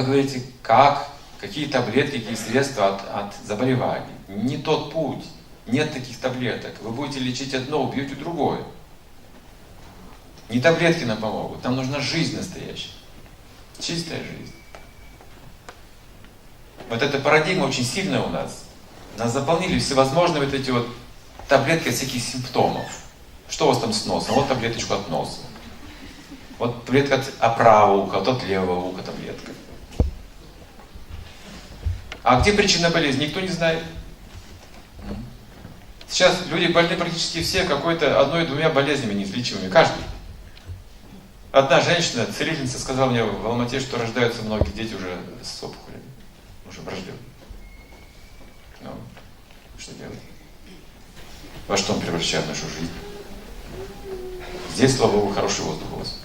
вы говорите, как, какие таблетки, какие средства от, от заболеваний. Не тот путь. Нет таких таблеток. Вы будете лечить одно, убьете другое. Не таблетки нам помогут. Нам нужна жизнь настоящая. Чистая жизнь. Вот эта парадигма очень сильная у нас. Нас заполнили всевозможные вот эти вот таблетки всяких симптомов. Что у вас там с носом? Вот таблеточку от носа. Вот таблетка от, правого уха, от левого уха таблетка. А где причина болезни, никто не знает. Сейчас люди больны практически все какой-то одной-двумя болезнями неизлечимыми, каждый. Одна женщина, целительница, сказала мне в Алмате, что рождаются многие дети уже с опухолями, уже врожденные. Ну, что делать? Во что он превращает нашу жизнь? Здесь, слава Богу, хороший воздух у вас.